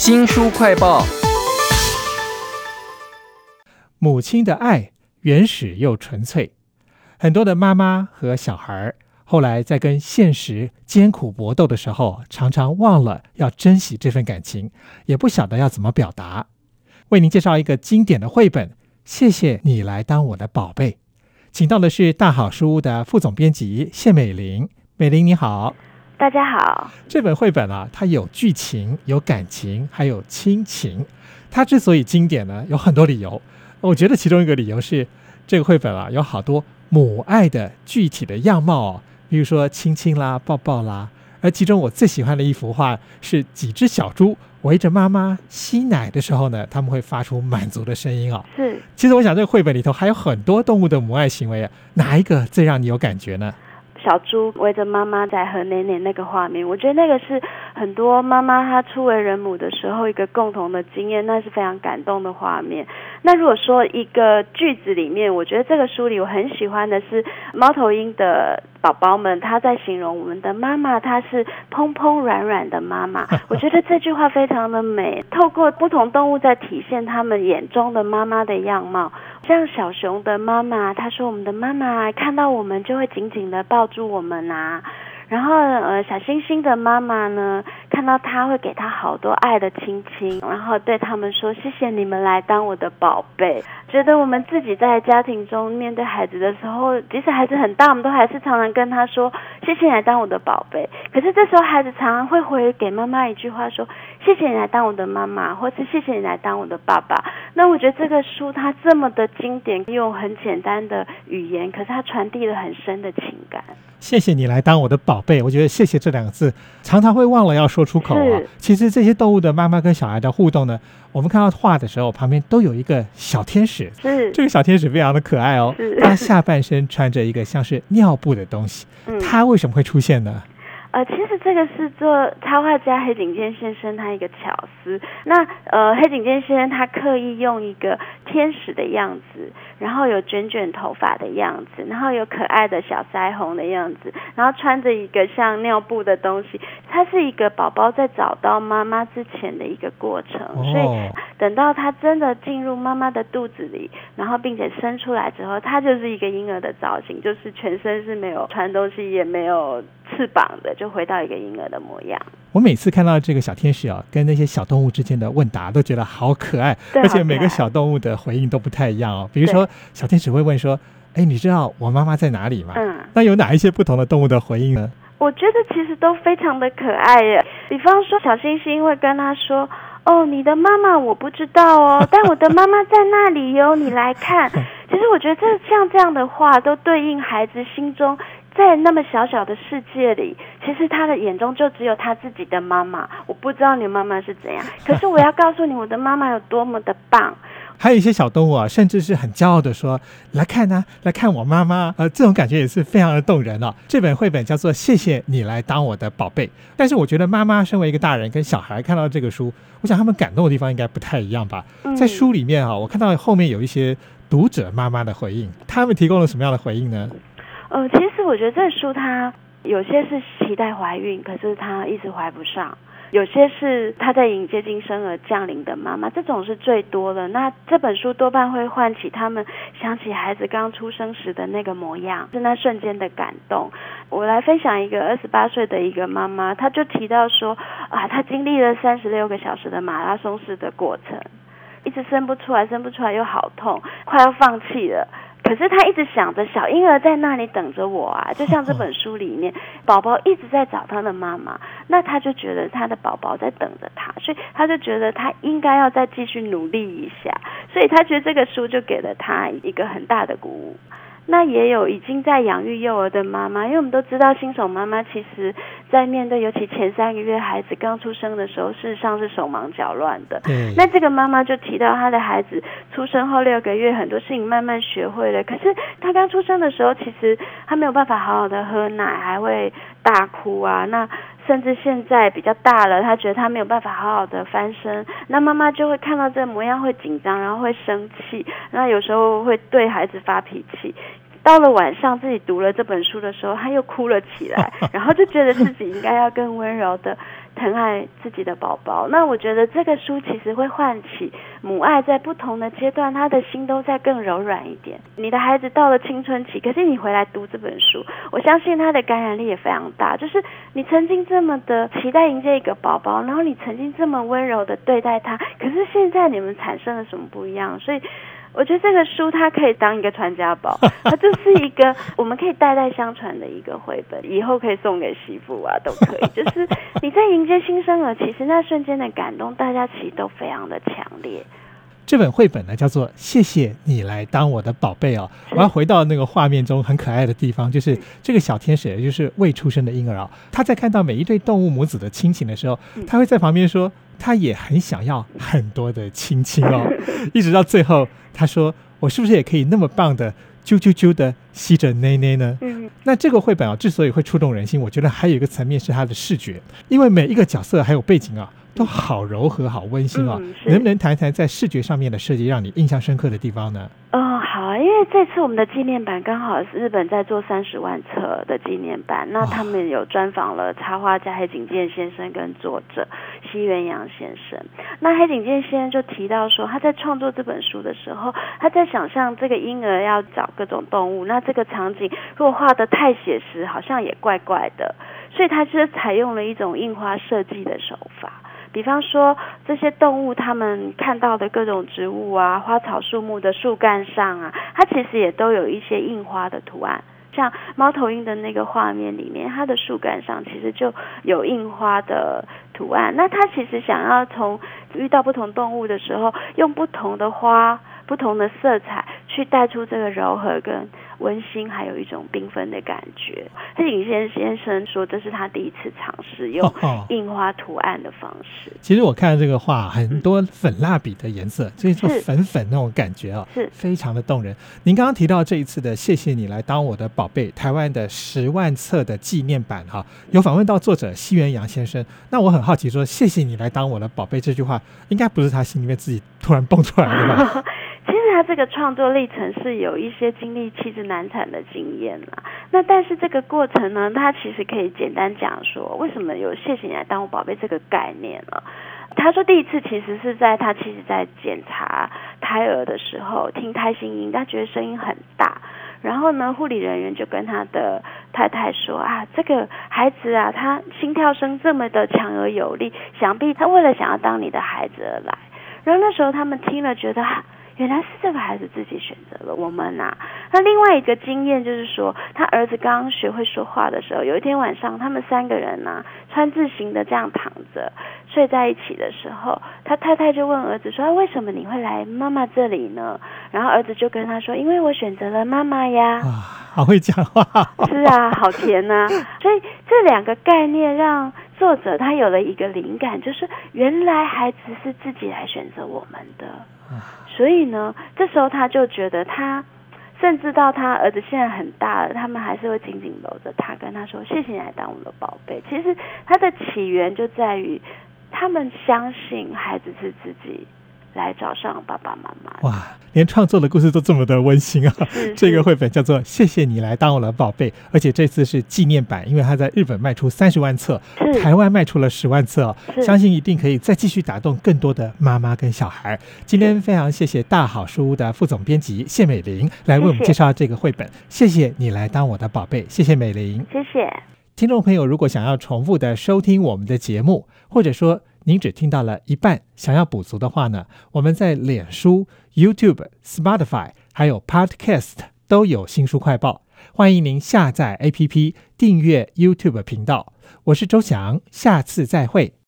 新书快报：母亲的爱原始又纯粹，很多的妈妈和小孩后来在跟现实艰苦搏斗的时候，常常忘了要珍惜这份感情，也不晓得要怎么表达。为您介绍一个经典的绘本，谢谢你来当我的宝贝。请到的是大好书屋的副总编辑谢美玲，美玲你好。大家好，这本绘本啊，它有剧情、有感情，还有亲情。它之所以经典呢，有很多理由。我觉得其中一个理由是，这个绘本啊，有好多母爱的具体的样貌哦，比如说亲亲啦、抱抱啦。而其中我最喜欢的一幅画是几只小猪围着妈妈吸奶的时候呢，他们会发出满足的声音哦。是，其实我想这个绘本里头还有很多动物的母爱行为啊，哪一个最让你有感觉呢？小猪围着妈妈在和奶奶那个画面，我觉得那个是很多妈妈她初为人母的时候一个共同的经验，那是非常感动的画面。那如果说一个句子里面，我觉得这个书里我很喜欢的是猫头鹰的宝宝们，他在形容我们的妈妈，她是蓬蓬软软的妈妈。我觉得这句话非常的美，透过不同动物在体现他们眼中的妈妈的样貌。像小熊的妈妈，她说：“我们的妈妈看到我们就会紧紧的抱住我们啊。”然后呃，小星星的妈妈呢，看到他会给他好多爱的亲亲，然后对他们说：“谢谢你们来当我的宝贝。”觉得我们自己在家庭中面对孩子的时候，即使孩子很大，我们都还是常常跟他说：“谢谢你来当我的宝贝。”可是这时候孩子常常会回给妈妈一句话说：“谢谢你来当我的妈妈，或是谢谢你来当我的爸爸。”那我觉得这个书它这么的经典，用很简单的语言，可是它传递了很深的情感。谢谢你来当我的宝贝。我觉得“谢谢”这两个字常常会忘了要说出口啊。其实这些动物的妈妈跟小孩的互动呢，我们看到画的时候，旁边都有一个小天使。是这个小天使非常的可爱哦。它下半身穿着一个像是尿布的东西。它为什么会出现呢？呃，其实这个是做插画家黑井健先生他一个巧思。那呃，黑井健先生他刻意用一个天使的样子，然后有卷卷头发的样子，然后有可爱的小腮红的样子，然后穿着一个像尿布的东西。它是一个宝宝在找到妈妈之前的一个过程，所以等到他真的进入妈妈的肚子里，然后并且生出来之后，他就是一个婴儿的造型，就是全身是没有穿东西，也没有翅膀的。就回到一个婴儿的模样。我每次看到这个小天使啊，跟那些小动物之间的问答，都觉得好可爱，而且每个小动物的回应都不太一样哦。比如说，小天使会问说：“哎，你知道我妈妈在哪里吗？”嗯，那有哪一些不同的动物的回应呢？我觉得其实都非常的可爱耶。比方说，小星星会跟他说：“哦，你的妈妈我不知道哦，但我的妈妈在那里哟，你来看。”其实我觉得这像这样的话，都对应孩子心中。在那么小小的世界里，其实他的眼中就只有他自己的妈妈。我不知道你妈妈是怎样，可是我要告诉你，我的妈妈有多么的棒。还有一些小动物啊，甚至是很骄傲的说：“来看呢，来看我妈妈。”呃，这种感觉也是非常的动人哦。这本绘本叫做《谢谢你来当我的宝贝》，但是我觉得妈妈身为一个大人跟小孩看到这个书，我想他们感动的地方应该不太一样吧。在书里面啊，我看到后面有一些读者妈妈的回应，他们提供了什么样的回应呢？呃，其实我觉得这书它有些是期待怀孕，可是她一直怀不上；有些是她在迎接新生儿降临的妈妈，这种是最多的。那这本书多半会唤起他们想起孩子刚出生时的那个模样，是那瞬间的感动。我来分享一个二十八岁的一个妈妈，她就提到说啊，她经历了三十六个小时的马拉松式的过程，一直生不出来，生不出来又好痛，快要放弃了。可是他一直想着小婴儿在那里等着我啊，就像这本书里面，宝宝一直在找他的妈妈，那他就觉得他的宝宝在等着他，所以他就觉得他应该要再继续努力一下，所以他觉得这个书就给了他一个很大的鼓舞。那也有已经在养育幼儿的妈妈，因为我们都知道新手妈妈其实，在面对尤其前三个月孩子刚出生的时候，事实上是手忙脚乱的。那这个妈妈就提到她的孩子出生后六个月，很多事情慢慢学会了，可是他刚出生的时候，其实他没有办法好好的喝奶，还会大哭啊。那甚至现在比较大了，他觉得他没有办法好好的翻身，那妈妈就会看到这模样会紧张，然后会生气，那有时候会对孩子发脾气。到了晚上，自己读了这本书的时候，他又哭了起来，然后就觉得自己应该要更温柔的疼爱自己的宝宝。那我觉得这个书其实会唤起母爱在不同的阶段，他的心都在更柔软一点。你的孩子到了青春期，可是你回来读这本书，我相信他的感染力也非常大。就是你曾经这么的期待迎接一个宝宝，然后你曾经这么温柔的对待他，可是现在你们产生了什么不一样？所以。我觉得这个书它可以当一个传家宝，它就是一个我们可以代代相传的一个绘本，以后可以送给媳妇啊，都可以。就是你在迎接新生儿，其实那瞬间的感动，大家其实都非常的强烈。这本绘本呢，叫做《谢谢你来当我的宝贝》哦。我要回到那个画面中很可爱的地方，就是这个小天使，也就是未出生的婴儿啊。他在看到每一对动物母子的亲情的时候，他会在旁边说，他也很想要很多的亲亲哦。一直到最后，他说：“我是不是也可以那么棒的啾啾啾的吸着奶奶呢？”嗯。那这个绘本啊，之所以会触动人心，我觉得还有一个层面是它的视觉，因为每一个角色还有背景啊。都好柔和，好温馨哦。能不能谈谈在视觉上面的设计，让你印象深刻的地方呢？哦，好啊，因为这次我们的纪念版刚好是日本在做三十万册的纪念版，那他们有专访了插画家黑井健先生跟作者西原阳先生。那黑井健先生就提到说，他在创作这本书的时候，他在想象这个婴儿要找各种动物，那这个场景如果画的太写实，好像也怪怪的，所以他是采用了一种印花设计的手法。比方说，这些动物它们看到的各种植物啊、花草树木的树干上啊，它其实也都有一些印花的图案。像猫头鹰的那个画面里面，它的树干上其实就有印花的图案。那它其实想要从遇到不同动物的时候，用不同的花、不同的色彩去带出这个柔和跟。温馨，还有一种缤纷的感觉。黑井先先生说，这是他第一次尝试用印花图案的方式。其实我看这个画，很多粉蜡笔的颜色，就是粉粉那种感觉啊，是非常的动人。您刚刚提到这一次的“谢谢你来当我的宝贝”台湾的十万册的纪念版哈，有访问到作者西元阳先生。那我很好奇，说“谢谢你来当我的宝贝”这句话，应该不是他心里面自己突然蹦出来的吧？其实他这个创作历程是有一些经历妻子难产的经验啦。那但是这个过程呢，他其实可以简单讲说，为什么有“谢谢你来当我宝贝”这个概念了。他说第一次其实是在他妻子在检查胎儿的时候听胎心音，他觉得声音很大，然后呢，护理人员就跟他的太太说啊，这个孩子啊，他心跳声这么的强而有力，想必他为了想要当你的孩子而来。然后那时候他们听了，觉得。原来是这个孩子自己选择了我们呐。那另外一个经验就是说，他儿子刚刚学会说话的时候，有一天晚上，他们三个人呢，穿字形的这样躺着睡在一起的时候，他太太就问儿子说：“为什么你会来妈妈这里呢？”然后儿子就跟他说：“因为我选择了妈妈呀。”好会讲话。是啊，好甜呐。所以这两个概念让作者他有了一个灵感，就是原来孩子是自己来选择我们的。所以呢，这时候他就觉得他，甚至到他儿子现在很大了，他们还是会紧紧搂着他，跟他说：“谢谢你来当我的宝贝。”其实他的起源就在于，他们相信孩子是自己。来找上爸爸妈妈哇！连创作的故事都这么的温馨啊！这个绘本叫做《谢谢你来当我的宝贝》，而且这次是纪念版，因为它在日本卖出三十万册，台湾卖出了十万册哦，相信一定可以再继续打动更多的妈妈跟小孩。今天非常谢谢大好书屋的副总编辑谢美玲来为我们介绍这个绘本。谢谢你来当我的宝贝，谢谢美玲，谢谢听众朋友。如果想要重复的收听我们的节目，或者说。您只听到了一半，想要补足的话呢？我们在脸书、YouTube、Spotify 还有 Podcast 都有新书快报，欢迎您下载 APP 订阅 YouTube 频道。我是周翔，下次再会。